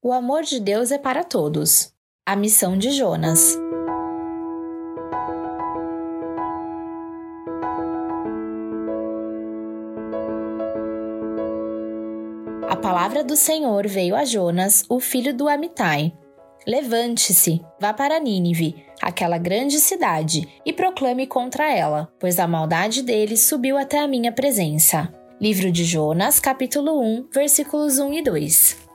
O amor de Deus é para todos. A missão de Jonas. A palavra do Senhor veio a Jonas, o filho do Amitai. Levante-se, vá para Nínive, aquela grande cidade, e proclame contra ela, pois a maldade deles subiu até a minha presença. Livro de Jonas, capítulo 1, versículos 1 e 2.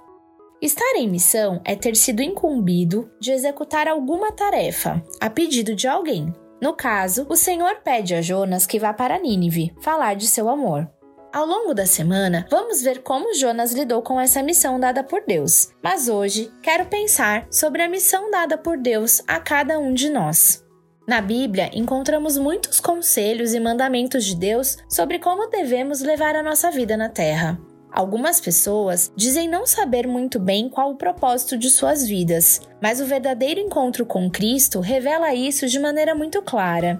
Estar em missão é ter sido incumbido de executar alguma tarefa, a pedido de alguém. No caso, o Senhor pede a Jonas que vá para Nínive falar de seu amor. Ao longo da semana, vamos ver como Jonas lidou com essa missão dada por Deus. Mas hoje, quero pensar sobre a missão dada por Deus a cada um de nós. Na Bíblia, encontramos muitos conselhos e mandamentos de Deus sobre como devemos levar a nossa vida na Terra. Algumas pessoas dizem não saber muito bem qual o propósito de suas vidas, mas o verdadeiro encontro com Cristo revela isso de maneira muito clara.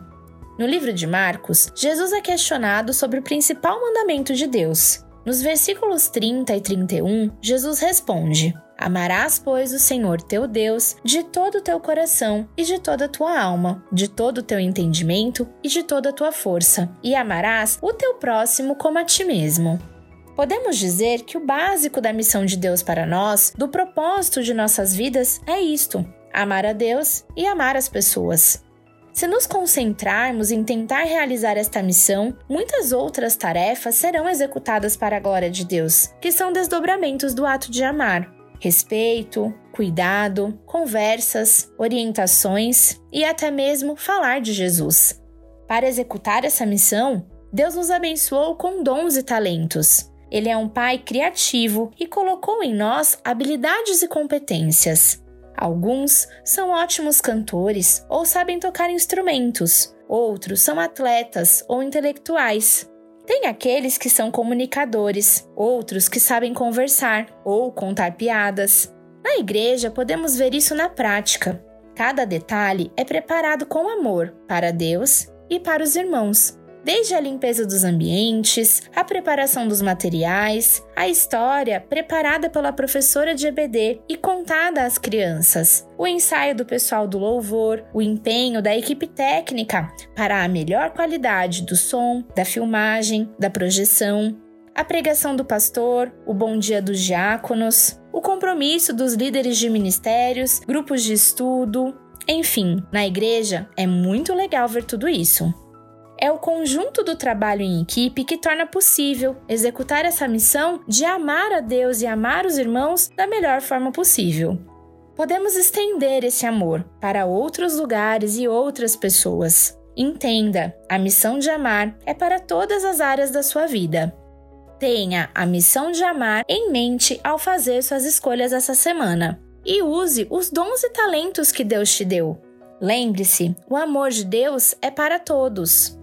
No livro de Marcos, Jesus é questionado sobre o principal mandamento de Deus. Nos versículos 30 e 31, Jesus responde: Amarás, pois, o Senhor teu Deus de todo o teu coração e de toda a tua alma, de todo o teu entendimento e de toda a tua força, e amarás o teu próximo como a ti mesmo. Podemos dizer que o básico da missão de Deus para nós, do propósito de nossas vidas, é isto: amar a Deus e amar as pessoas. Se nos concentrarmos em tentar realizar esta missão, muitas outras tarefas serão executadas para a glória de Deus, que são desdobramentos do ato de amar. Respeito, cuidado, conversas, orientações e até mesmo falar de Jesus. Para executar essa missão, Deus nos abençoou com dons e talentos. Ele é um pai criativo e colocou em nós habilidades e competências. Alguns são ótimos cantores ou sabem tocar instrumentos, outros são atletas ou intelectuais. Tem aqueles que são comunicadores, outros que sabem conversar ou contar piadas. Na igreja podemos ver isso na prática. Cada detalhe é preparado com amor para Deus e para os irmãos desde a limpeza dos ambientes, a preparação dos materiais, a história preparada pela professora de EBD e contada às crianças, o ensaio do pessoal do louvor, o empenho da equipe técnica para a melhor qualidade do som, da filmagem, da projeção, a pregação do pastor, o bom dia dos diáconos, o compromisso dos líderes de ministérios, grupos de estudo, enfim, na igreja é muito legal ver tudo isso. É o conjunto do trabalho em equipe que torna possível executar essa missão de amar a Deus e amar os irmãos da melhor forma possível. Podemos estender esse amor para outros lugares e outras pessoas. Entenda, a missão de amar é para todas as áreas da sua vida. Tenha a missão de amar em mente ao fazer suas escolhas essa semana e use os dons e talentos que Deus te deu. Lembre-se, o amor de Deus é para todos.